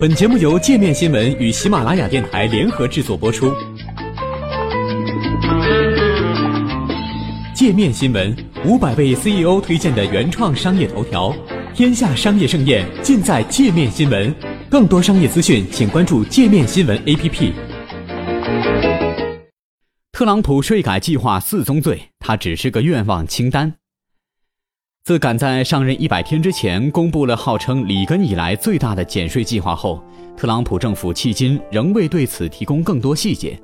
本节目由界面新闻与喜马拉雅电台联合制作播出。界面新闻五百位 CEO 推荐的原创商业头条，天下商业盛宴尽在界面新闻。更多商业资讯，请关注界面新闻 APP。特朗普税改计划四宗罪，它只是个愿望清单。自赶在上任一百天之前公布了号称里根以来最大的减税计划后，特朗普政府迄今仍未对此提供更多细节。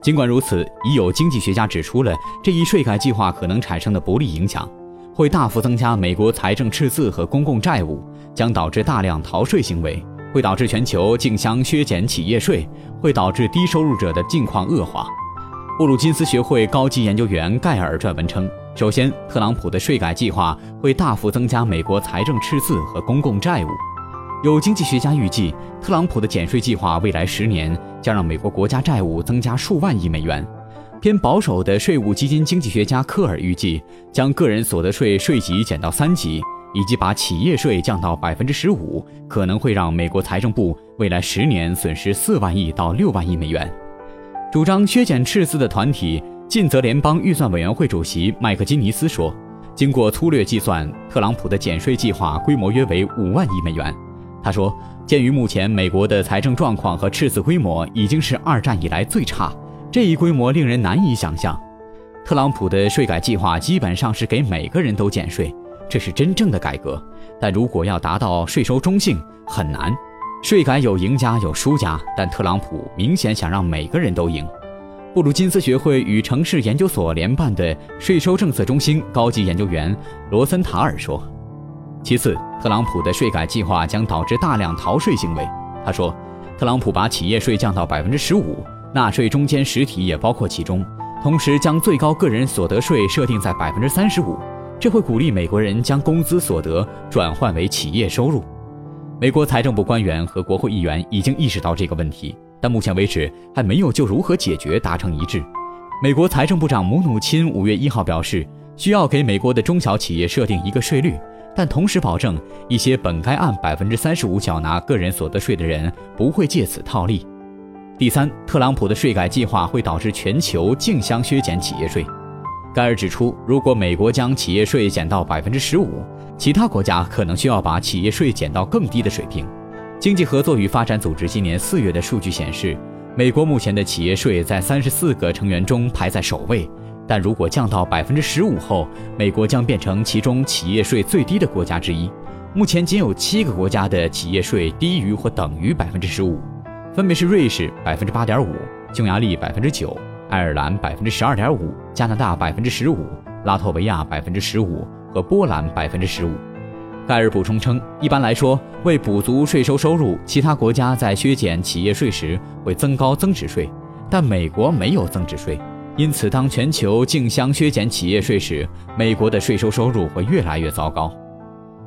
尽管如此，已有经济学家指出了这一税改计划可能产生的不利影响，会大幅增加美国财政赤字和公共债务，将导致大量逃税行为，会导致全球竞相削减企业税，会导致低收入者的境况恶化。布鲁金斯学会高级研究员盖尔撰文称。首先，特朗普的税改计划会大幅增加美国财政赤字和公共债务。有经济学家预计，特朗普的减税计划未来十年将让美国国家债务增加数万亿美元。偏保守的税务基金经济学家科尔预计，将个人所得税税级减到三级，以及把企业税降到百分之十五，可能会让美国财政部未来十年损失四万亿到六万亿美元。主张削减赤字的团体。尽责联邦预算委员会主席麦克金尼斯说：“经过粗略计算，特朗普的减税计划规模约为五万亿美元。”他说：“鉴于目前美国的财政状况和赤字规模已经是二战以来最差，这一规模令人难以想象。特朗普的税改计划基本上是给每个人都减税，这是真正的改革。但如果要达到税收中性，很难。税改有赢家有输家，但特朗普明显想让每个人都赢。”布鲁金斯学会与城市研究所联办的税收政策中心高级研究员罗森塔尔说：“其次，特朗普的税改计划将导致大量逃税行为。”他说：“特朗普把企业税降到百分之十五，纳税中间实体也包括其中，同时将最高个人所得税设定在百分之三十五，这会鼓励美国人将工资所得转换为企业收入。”美国财政部官员和国会议员已经意识到这个问题。但目前为止还没有就如何解决达成一致。美国财政部长姆努钦五月一号表示，需要给美国的中小企业设定一个税率，但同时保证一些本该按百分之三十五缴纳个人所得税的人不会借此套利。第三，特朗普的税改计划会导致全球竞相削减企业税。盖尔指出，如果美国将企业税减到百分之十五，其他国家可能需要把企业税减到更低的水平。经济合作与发展组织今年四月的数据显示，美国目前的企业税在三十四个成员中排在首位。但如果降到百分之十五后，美国将变成其中企业税最低的国家之一。目前仅有七个国家的企业税低于或等于百分之十五，分别是瑞士百分之八点五、匈牙利百分之九、爱尔兰百分之十二点五、加拿大百分之十五、拉脱维亚百分之十五和波兰百分之十五。盖尔补充称，一般来说，为补足税收收入，其他国家在削减企业税时会增高增值税，但美国没有增值税，因此当全球竞相削减企业税时，美国的税收收入会越来越糟糕。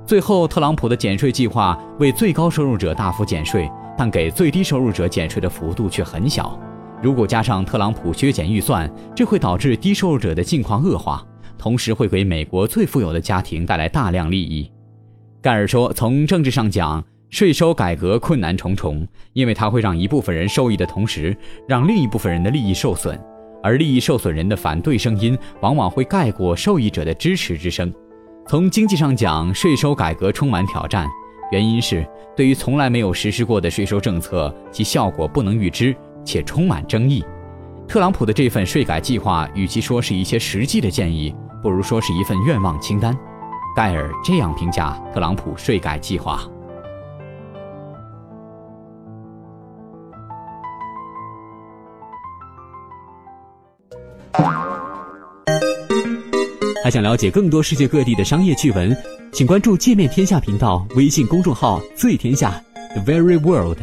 最后，特朗普的减税计划为最高收入者大幅减税，但给最低收入者减税的幅度却很小。如果加上特朗普削减预算，这会导致低收入者的境况恶化，同时会给美国最富有的家庭带来大量利益。盖尔说：“从政治上讲，税收改革困难重重，因为它会让一部分人受益的同时，让另一部分人的利益受损，而利益受损人的反对声音往往会盖过受益者的支持之声。从经济上讲，税收改革充满挑战，原因是对于从来没有实施过的税收政策，其效果不能预知，且充满争议。特朗普的这份税改计划，与其说是一些实际的建议，不如说是一份愿望清单。”盖尔这样评价特朗普税改计划。还想了解更多世界各地的商业趣闻，请关注“界面天下”频道微信公众号“最天下 The Very World”。